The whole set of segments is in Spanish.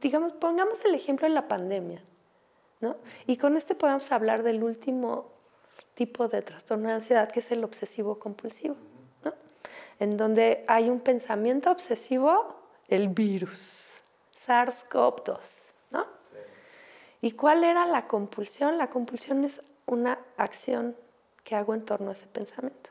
digamos, pongamos el ejemplo de la pandemia, ¿no? Y con este podemos hablar del último tipo de trastorno de ansiedad, que es el obsesivo compulsivo, ¿no? En donde hay un pensamiento obsesivo, el virus, SARS-CoV-2, ¿no? ¿Y cuál era la compulsión? La compulsión es una acción que hago en torno a ese pensamiento.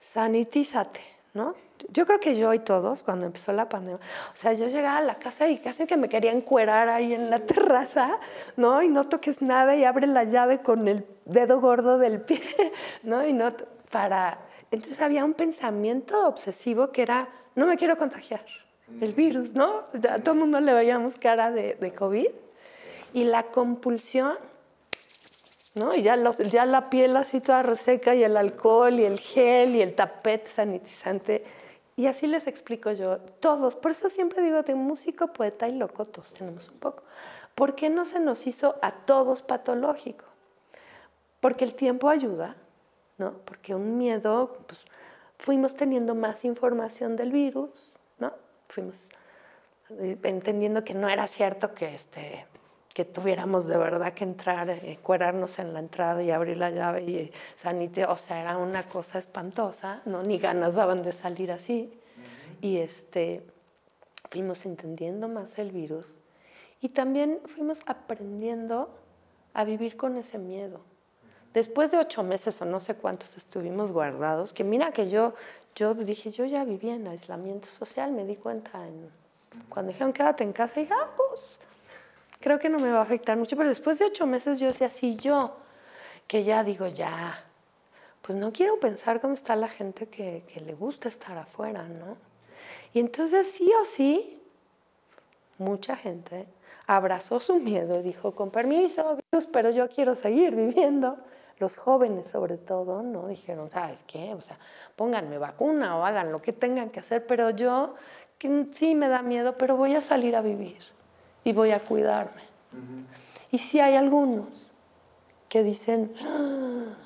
Sanitízate, ¿no? Yo creo que yo y todos, cuando empezó la pandemia, o sea, yo llegaba a la casa y casi que me querían cuerar ahí en la terraza, ¿no? Y no toques nada y abre la llave con el dedo gordo del pie, ¿no? Y no, para... Entonces había un pensamiento obsesivo que era, no me quiero contagiar, el virus, ¿no? A todo el mundo le veíamos cara de, de COVID. Y la compulsión ¿no? Y ya, ya la piel así toda reseca y el alcohol y el gel y el tapete sanitizante. Y así les explico yo, todos. Por eso siempre digo, de músico, poeta y loco, todos tenemos un poco. ¿Por qué no se nos hizo a todos patológico? Porque el tiempo ayuda, ¿no? Porque un miedo, pues, fuimos teniendo más información del virus, ¿no? Fuimos eh, entendiendo que no era cierto que este, que tuviéramos de verdad que entrar, eh, cuerarnos en la entrada y abrir la llave y sanite, o sea, era una cosa espantosa, ¿no? Ni ganas daban de salir así. Y este, fuimos entendiendo más el virus y también fuimos aprendiendo a vivir con ese miedo. Después de ocho meses o no sé cuántos estuvimos guardados, que mira que yo, yo dije, yo ya vivía en aislamiento social, me di cuenta en, cuando dijeron quédate en casa, dije, ah, pues creo que no me va a afectar mucho, pero después de ocho meses yo decía, si yo, que ya digo, ya, pues no quiero pensar cómo está la gente que, que le gusta estar afuera, ¿no? Y entonces sí o sí, mucha gente abrazó su miedo y dijo, con permiso, pero yo quiero seguir viviendo. Los jóvenes sobre todo, ¿no? Dijeron, ¿sabes qué? O sea, pónganme vacuna o hagan lo que tengan que hacer, pero yo sí me da miedo, pero voy a salir a vivir y voy a cuidarme. Y si hay algunos que dicen, ah,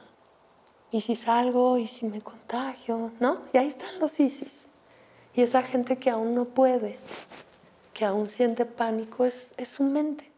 ¿y si salgo? ¿Y si me contagio? ¿No? Y ahí están los ISIS. Y esa gente que aún no puede, que aún siente pánico, es, es su mente.